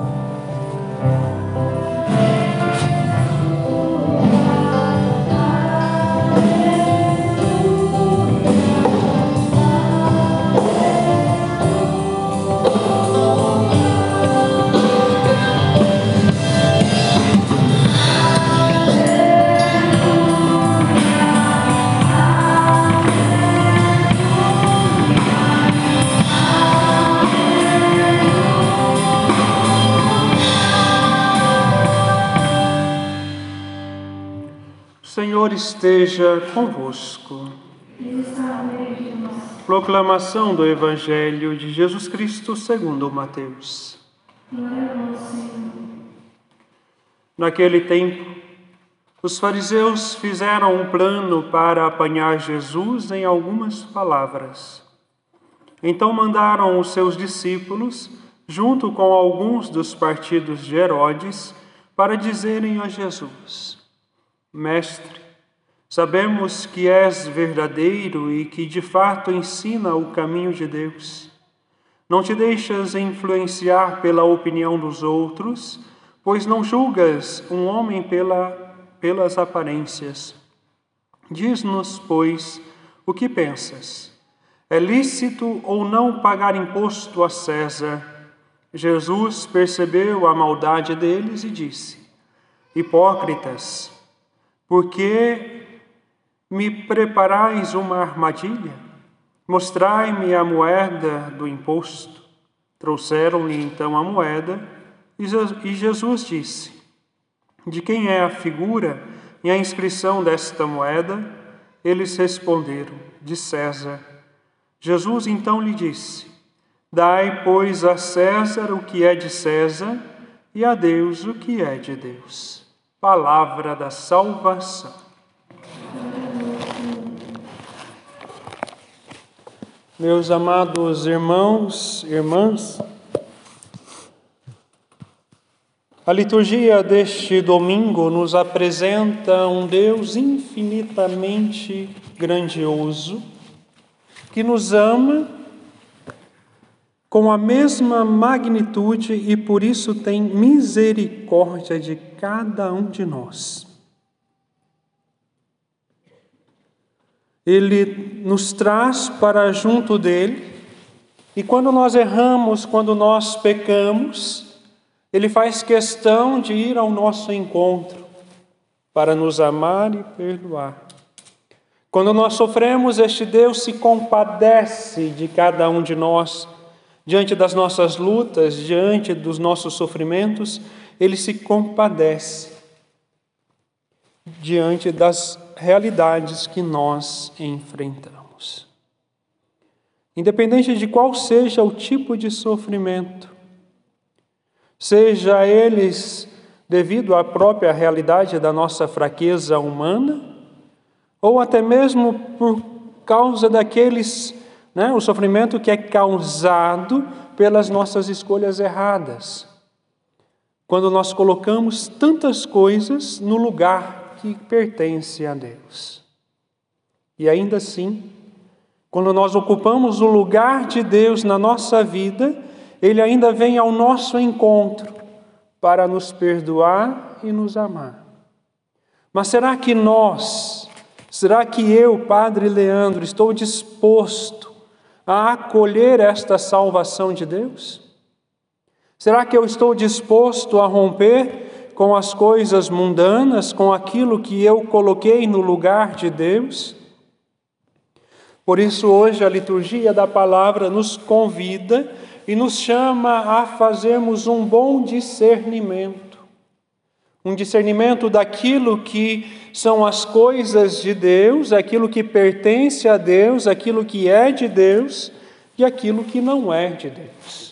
Senhor esteja convosco. Proclamação do Evangelho de Jesus Cristo segundo Mateus. Naquele tempo, os fariseus fizeram um plano para apanhar Jesus em algumas palavras. Então mandaram os seus discípulos, junto com alguns dos partidos de Herodes, para dizerem a Jesus: Mestre, sabemos que és verdadeiro e que de fato ensina o caminho de Deus. Não te deixas influenciar pela opinião dos outros, pois não julgas um homem pela, pelas aparências. Diz-nos, pois, o que pensas. É lícito ou não pagar imposto a César? Jesus percebeu a maldade deles e disse: Hipócritas, por que me preparais uma armadilha? Mostrai-me a moeda do imposto. Trouxeram-lhe então a moeda e Jesus disse: De quem é a figura e a inscrição desta moeda? Eles responderam: De César. Jesus então lhe disse: Dai, pois, a César o que é de César e a Deus o que é de Deus. Palavra da salvação. Meus amados irmãos, irmãs, a liturgia deste domingo nos apresenta um Deus infinitamente grandioso que nos ama com a mesma magnitude e por isso tem misericórdia de cada um de nós. Ele nos traz para junto dele, e quando nós erramos, quando nós pecamos, ele faz questão de ir ao nosso encontro para nos amar e perdoar. Quando nós sofremos, este Deus se compadece de cada um de nós diante das nossas lutas, diante dos nossos sofrimentos, ele se compadece diante das realidades que nós enfrentamos. Independente de qual seja o tipo de sofrimento, seja eles devido à própria realidade da nossa fraqueza humana, ou até mesmo por causa daqueles né? o sofrimento que é causado pelas nossas escolhas erradas. Quando nós colocamos tantas coisas no lugar que pertence a Deus. E ainda assim, quando nós ocupamos o lugar de Deus na nossa vida, Ele ainda vem ao nosso encontro para nos perdoar e nos amar. Mas será que nós, será que eu, Padre Leandro, estou disposto a acolher esta salvação de Deus? Será que eu estou disposto a romper com as coisas mundanas, com aquilo que eu coloquei no lugar de Deus? Por isso, hoje, a liturgia da palavra nos convida e nos chama a fazermos um bom discernimento um discernimento daquilo que são as coisas de Deus, aquilo que pertence a Deus, aquilo que é de Deus e aquilo que não é de Deus.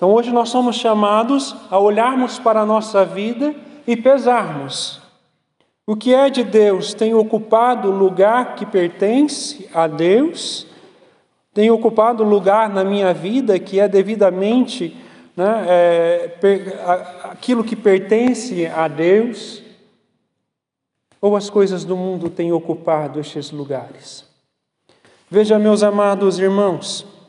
Então hoje nós somos chamados a olharmos para a nossa vida e pesarmos. O que é de Deus tem ocupado o lugar que pertence a Deus, tem ocupado o lugar na minha vida que é devidamente né, é, aquilo que pertence a Deus, ou as coisas do mundo têm ocupado estes lugares? Veja, meus amados irmãos,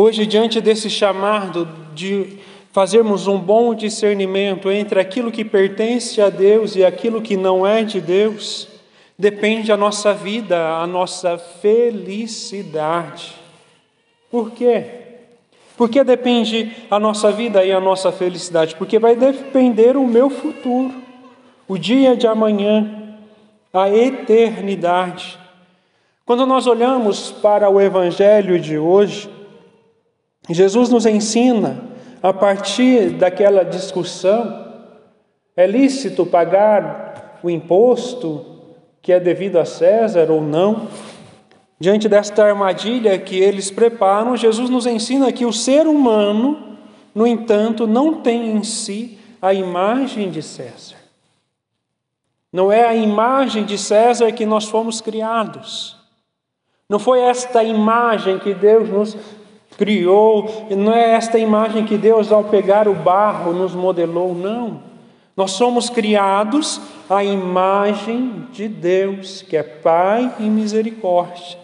Hoje, diante desse chamado de fazermos um bom discernimento entre aquilo que pertence a Deus e aquilo que não é de Deus, depende a nossa vida, a nossa felicidade. Por quê? Por que depende a nossa vida e a nossa felicidade? Porque vai depender o meu futuro, o dia de amanhã, a eternidade. Quando nós olhamos para o Evangelho de hoje, Jesus nos ensina, a partir daquela discussão, é lícito pagar o imposto que é devido a César ou não? Diante desta armadilha que eles preparam, Jesus nos ensina que o ser humano, no entanto, não tem em si a imagem de César. Não é a imagem de César que nós fomos criados. Não foi esta imagem que Deus nos criou, não é esta imagem que Deus, ao pegar o barro, nos modelou, não. Nós somos criados à imagem de Deus, que é Pai e misericórdia.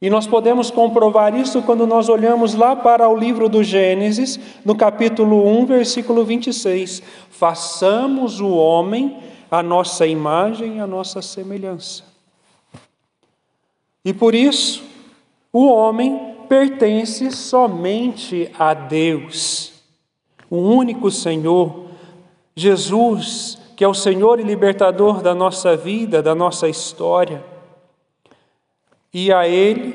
E nós podemos comprovar isso quando nós olhamos lá para o livro do Gênesis, no capítulo 1, versículo 26. Façamos o homem a nossa imagem e a nossa semelhança. E por isso, o homem pertence somente a Deus, o único Senhor, Jesus, que é o Senhor e libertador da nossa vida, da nossa história, e a Ele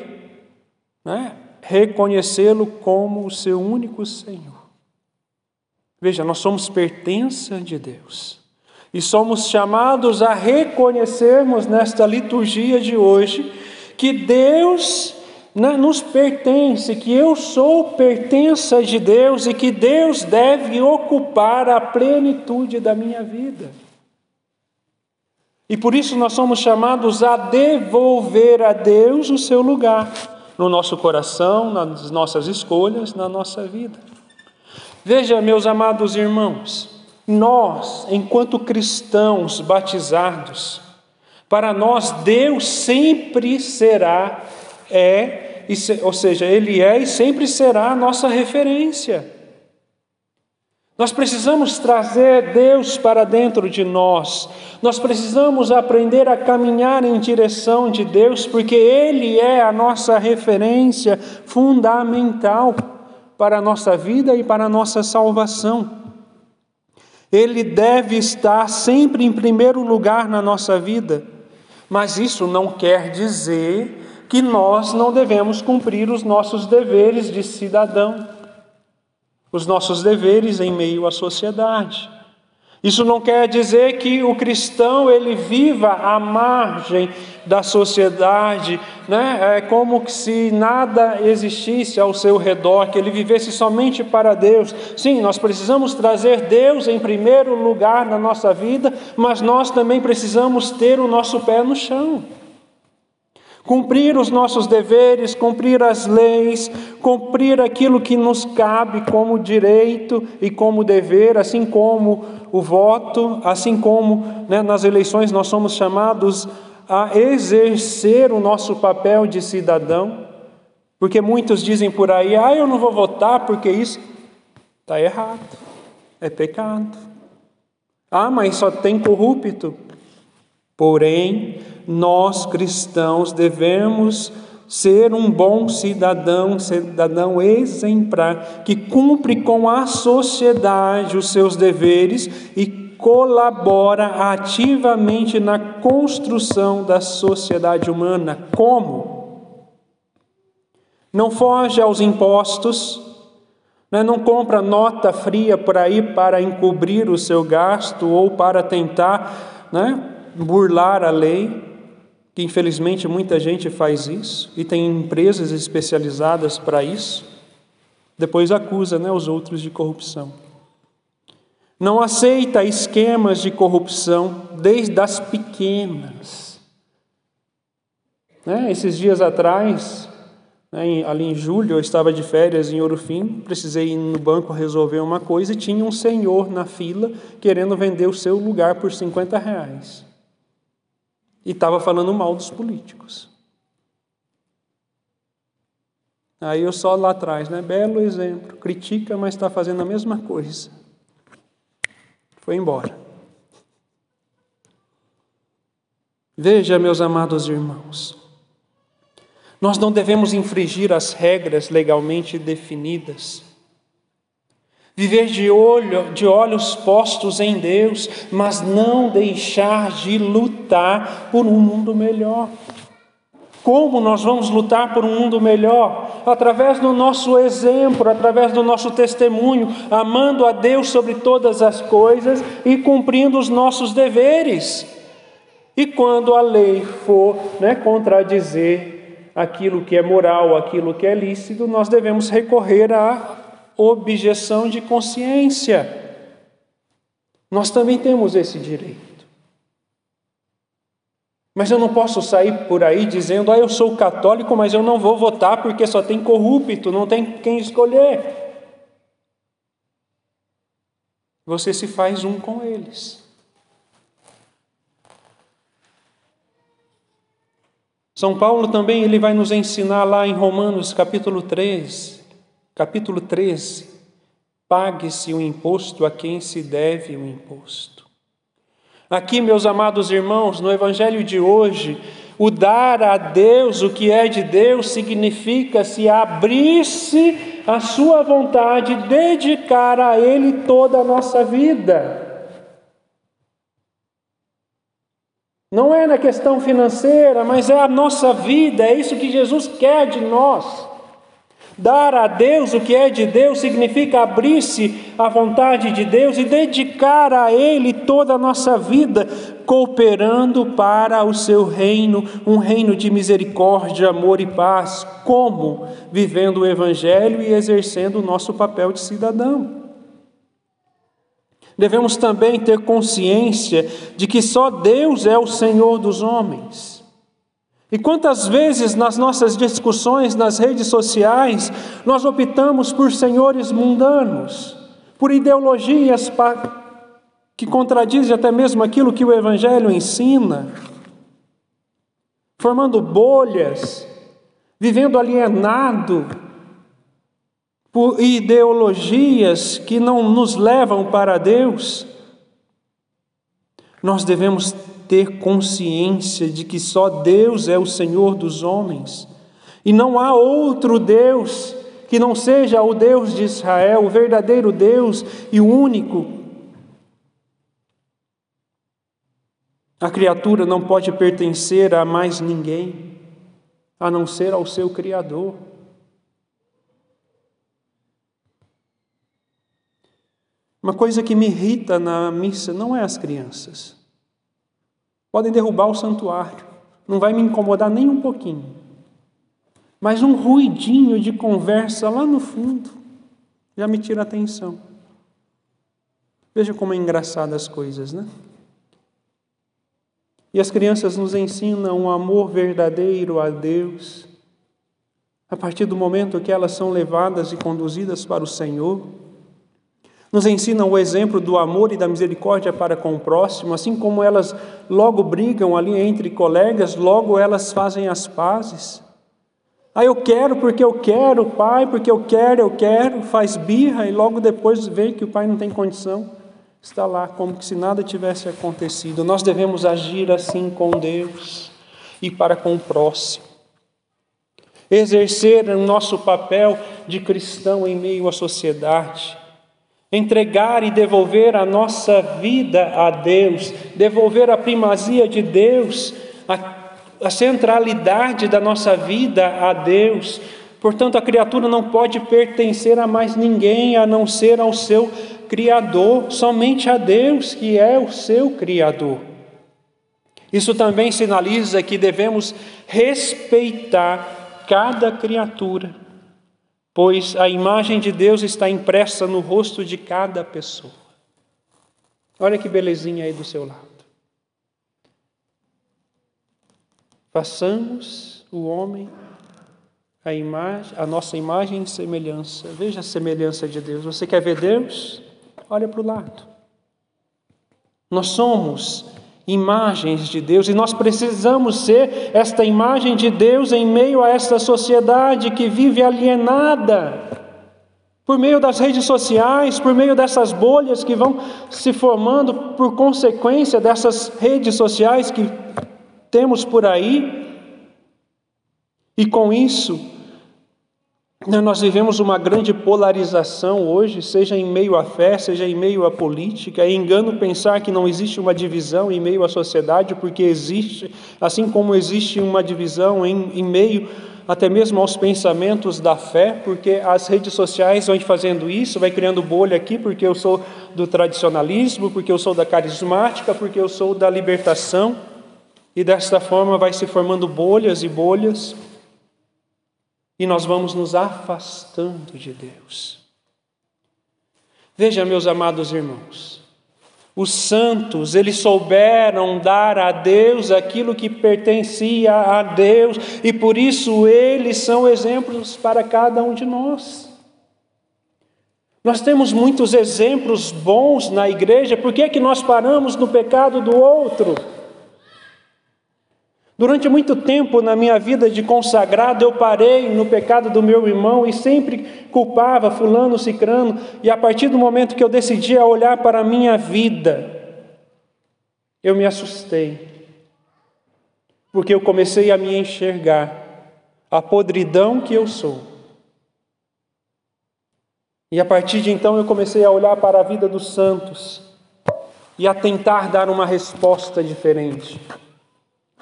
né, reconhecê-lo como o seu único Senhor. Veja, nós somos pertença de Deus. E somos chamados a reconhecermos nesta liturgia de hoje que Deus nos pertence, que eu sou pertença de Deus e que Deus deve ocupar a plenitude da minha vida. E por isso nós somos chamados a devolver a Deus o seu lugar no nosso coração, nas nossas escolhas, na nossa vida. Veja, meus amados irmãos, nós, enquanto cristãos batizados, para nós Deus sempre será é, ou seja, Ele é e sempre será a nossa referência. Nós precisamos trazer Deus para dentro de nós, nós precisamos aprender a caminhar em direção de Deus, porque Ele é a nossa referência fundamental para a nossa vida e para a nossa salvação. Ele deve estar sempre em primeiro lugar na nossa vida, mas isso não quer dizer que nós não devemos cumprir os nossos deveres de cidadão, os nossos deveres em meio à sociedade. Isso não quer dizer que o cristão ele viva à margem da sociedade, né? É como se nada existisse ao seu redor, que ele vivesse somente para Deus. Sim, nós precisamos trazer Deus em primeiro lugar na nossa vida, mas nós também precisamos ter o nosso pé no chão. Cumprir os nossos deveres, cumprir as leis, cumprir aquilo que nos cabe como direito e como dever, assim como o voto, assim como né, nas eleições nós somos chamados a exercer o nosso papel de cidadão, porque muitos dizem por aí, ah, eu não vou votar porque isso está errado, é pecado. Ah, mas só tem corrupto. Porém, nós cristãos devemos ser um bom cidadão, cidadão exemplar, que cumpre com a sociedade os seus deveres e colabora ativamente na construção da sociedade humana. Como? Não foge aos impostos, né? não compra nota fria por aí para encobrir o seu gasto ou para tentar né, burlar a lei, que infelizmente muita gente faz isso e tem empresas especializadas para isso, depois acusa né, os outros de corrupção. Não aceita esquemas de corrupção desde as pequenas. Né, esses dias atrás, né, ali em julho, eu estava de férias em Ouro Fim, precisei ir no banco resolver uma coisa e tinha um senhor na fila querendo vender o seu lugar por 50 reais e estava falando mal dos políticos. Aí eu só lá atrás, né? Belo exemplo. Critica, mas está fazendo a mesma coisa. Foi embora. Veja, meus amados irmãos, nós não devemos infringir as regras legalmente definidas. Viver de, olho, de olhos postos em Deus, mas não deixar de lutar por um mundo melhor. Como nós vamos lutar por um mundo melhor? Através do nosso exemplo, através do nosso testemunho, amando a Deus sobre todas as coisas e cumprindo os nossos deveres. E quando a lei for né, contradizer aquilo que é moral, aquilo que é lícito, nós devemos recorrer à objeção de consciência. Nós também temos esse direito. Mas eu não posso sair por aí dizendo, ah, eu sou católico, mas eu não vou votar porque só tem corrupto, não tem quem escolher. Você se faz um com eles. São Paulo também ele vai nos ensinar lá em Romanos capítulo 3, capítulo 13, pague-se o imposto a quem se deve o imposto. Aqui, meus amados irmãos, no Evangelho de hoje, o dar a Deus o que é de Deus significa se abrir-se a sua vontade, dedicar a Ele toda a nossa vida. Não é na questão financeira, mas é a nossa vida, é isso que Jesus quer de nós. Dar a Deus o que é de Deus significa abrir-se à vontade de Deus e dedicar a Ele toda a nossa vida, cooperando para o seu reino, um reino de misericórdia, amor e paz. Como? Vivendo o Evangelho e exercendo o nosso papel de cidadão. Devemos também ter consciência de que só Deus é o Senhor dos homens. E quantas vezes nas nossas discussões nas redes sociais nós optamos por senhores mundanos, por ideologias que contradizem até mesmo aquilo que o Evangelho ensina, formando bolhas, vivendo alienado por ideologias que não nos levam para Deus. Nós devemos ter consciência de que só Deus é o Senhor dos homens e não há outro Deus que não seja o Deus de Israel, o verdadeiro Deus e o único. A criatura não pode pertencer a mais ninguém a não ser ao seu Criador. Uma coisa que me irrita na missa não é as crianças. Podem derrubar o santuário, não vai me incomodar nem um pouquinho. Mas um ruidinho de conversa lá no fundo já me tira a atenção. Veja como é engraçado as coisas, né? E as crianças nos ensinam um amor verdadeiro a Deus, a partir do momento que elas são levadas e conduzidas para o Senhor nos ensinam o exemplo do amor e da misericórdia para com o próximo, assim como elas logo brigam ali entre colegas, logo elas fazem as pazes. Ah, eu quero porque eu quero, pai, porque eu quero, eu quero, faz birra e logo depois vê que o pai não tem condição, está lá como se nada tivesse acontecido. Nós devemos agir assim com Deus e para com o próximo. Exercer o nosso papel de cristão em meio à sociedade entregar e devolver a nossa vida a Deus, devolver a primazia de Deus, a, a, centralidade da nossa vida a Deus. Portanto, a criatura não pode pertencer a mais ninguém a não ser ao seu Criador, somente a Deus que é o seu Criador. Isso também sinaliza que devemos respeitar cada criatura pois a imagem de Deus está impressa no rosto de cada pessoa. Olha que belezinha aí do seu lado. Façamos o homem a imagem, a nossa imagem e semelhança. Veja a semelhança de Deus. Você quer ver Deus? Olha para o lado. Nós somos imagens de Deus e nós precisamos ser esta imagem de Deus em meio a esta sociedade que vive alienada. Por meio das redes sociais, por meio dessas bolhas que vão se formando por consequência dessas redes sociais que temos por aí. E com isso, nós vivemos uma grande polarização hoje, seja em meio à fé, seja em meio à política. É engano pensar que não existe uma divisão em meio à sociedade, porque existe, assim como existe uma divisão em, em meio até mesmo aos pensamentos da fé, porque as redes sociais vão fazendo isso, vai criando bolha aqui, porque eu sou do tradicionalismo, porque eu sou da carismática, porque eu sou da libertação, e desta forma vai se formando bolhas e bolhas e nós vamos nos afastando de Deus. Veja, meus amados irmãos, os santos, eles souberam dar a Deus aquilo que pertencia a Deus, e por isso eles são exemplos para cada um de nós. Nós temos muitos exemplos bons na igreja, por que, é que nós paramos no pecado do outro? Durante muito tempo na minha vida de consagrado, eu parei no pecado do meu irmão e sempre culpava fulano, cicrano, e a partir do momento que eu decidi olhar para a minha vida, eu me assustei. Porque eu comecei a me enxergar a podridão que eu sou. E a partir de então eu comecei a olhar para a vida dos santos e a tentar dar uma resposta diferente.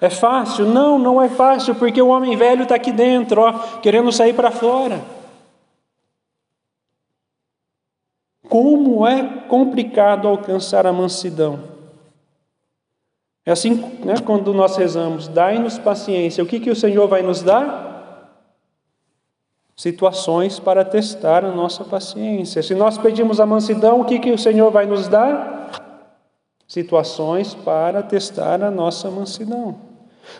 É fácil? Não, não é fácil, porque o homem velho está aqui dentro, ó, querendo sair para fora. Como é complicado alcançar a mansidão. É assim, né, quando nós rezamos, dai-nos paciência. O que, que o Senhor vai nos dar? Situações para testar a nossa paciência. Se nós pedimos a mansidão, o que, que o Senhor vai nos dar? Situações para testar a nossa mansidão.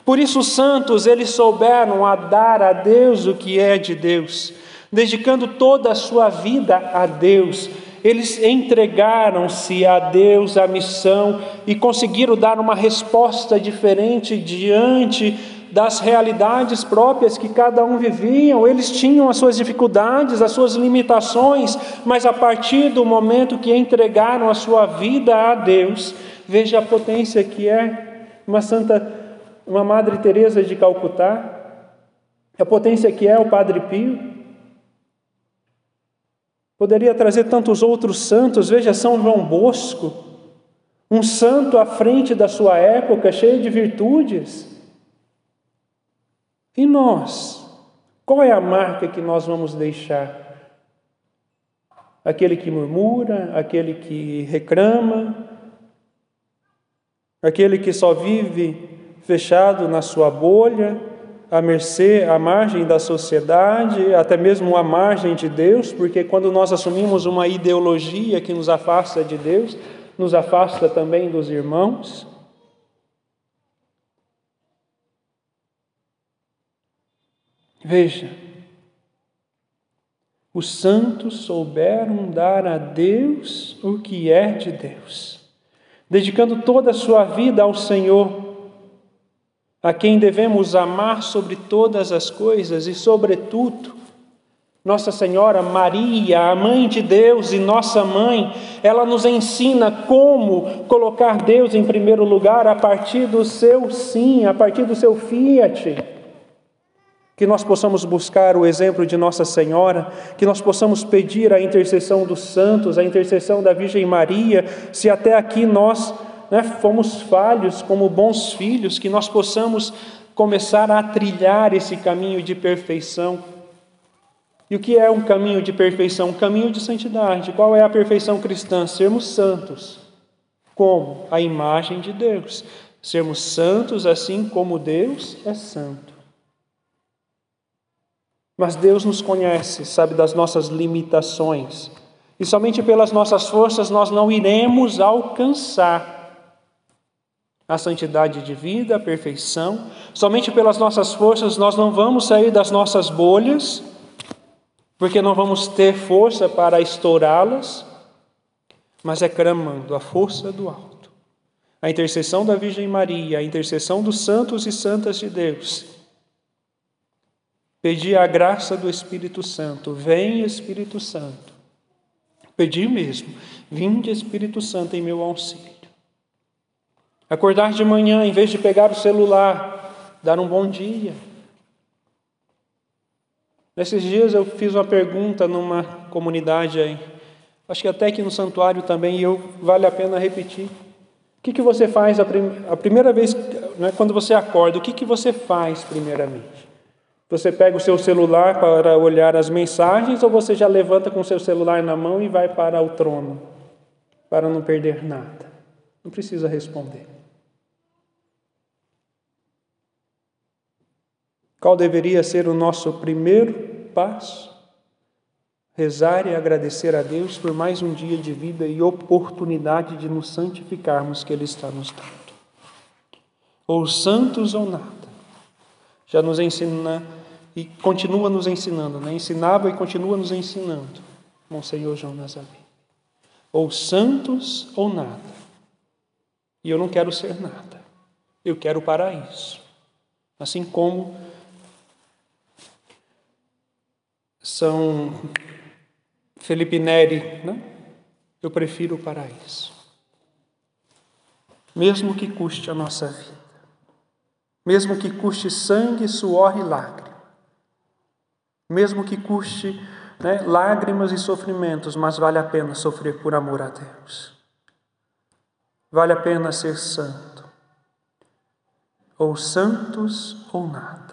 Por isso os santos, eles souberam a dar a Deus o que é de Deus, dedicando toda a sua vida a Deus. Eles entregaram-se a Deus a missão e conseguiram dar uma resposta diferente diante das realidades próprias que cada um viviam. Eles tinham as suas dificuldades, as suas limitações, mas a partir do momento que entregaram a sua vida a Deus, veja a potência que é uma santa uma Madre Teresa de Calcutá, a potência que é o Padre Pio. Poderia trazer tantos outros santos, veja São João Bosco, um santo à frente da sua época, cheio de virtudes. E nós? Qual é a marca que nós vamos deixar? Aquele que murmura, aquele que reclama, aquele que só vive fechado na sua bolha, à mercê, à margem da sociedade, até mesmo à margem de Deus, porque quando nós assumimos uma ideologia que nos afasta de Deus, nos afasta também dos irmãos. Veja, os santos souberam dar a Deus o que é de Deus, dedicando toda a sua vida ao Senhor a quem devemos amar sobre todas as coisas e, sobretudo, Nossa Senhora Maria, a Mãe de Deus e nossa mãe, ela nos ensina como colocar Deus em primeiro lugar a partir do seu sim, a partir do seu fiat. Que nós possamos buscar o exemplo de Nossa Senhora, que nós possamos pedir a intercessão dos santos, a intercessão da Virgem Maria, se até aqui nós né, fomos falhos como bons filhos, que nós possamos começar a trilhar esse caminho de perfeição. E o que é um caminho de perfeição? Um caminho de santidade. Qual é a perfeição cristã? Sermos santos. Como? A imagem de Deus. Sermos santos assim como Deus é santo. Mas Deus nos conhece, sabe das nossas limitações. E somente pelas nossas forças nós não iremos alcançar a santidade de vida, a perfeição. Somente pelas nossas forças nós não vamos sair das nossas bolhas, porque não vamos ter força para estourá-las, mas é clamando a força do alto, a intercessão da Virgem Maria, a intercessão dos santos e santas de Deus, pedir a graça do Espírito Santo. Vem, Espírito Santo. Pedir mesmo. Vinde, Espírito Santo, em meu auxílio. Acordar de manhã, em vez de pegar o celular, dar um bom dia. Nesses dias eu fiz uma pergunta numa comunidade aí, acho que até aqui no santuário também, e eu, vale a pena repetir. O que, que você faz a, prim a primeira vez, né, quando você acorda, o que, que você faz primeiramente? Você pega o seu celular para olhar as mensagens ou você já levanta com o seu celular na mão e vai para o trono para não perder nada? Não precisa responder. Qual deveria ser o nosso primeiro passo? Rezar e agradecer a Deus por mais um dia de vida e oportunidade de nos santificarmos que Ele está nos dando. Ou santos ou nada. Já nos ensina e continua nos ensinando, né? ensinava e continua nos ensinando, Monsenhor João Nazaré. Ou santos ou nada. E eu não quero ser nada. Eu quero paraíso. Assim como São Felipe Neri, né? eu prefiro o paraíso. Mesmo que custe a nossa vida, mesmo que custe sangue, suor e lágrimas, mesmo que custe né, lágrimas e sofrimentos, mas vale a pena sofrer por amor a Deus. Vale a pena ser santo, ou santos ou nada.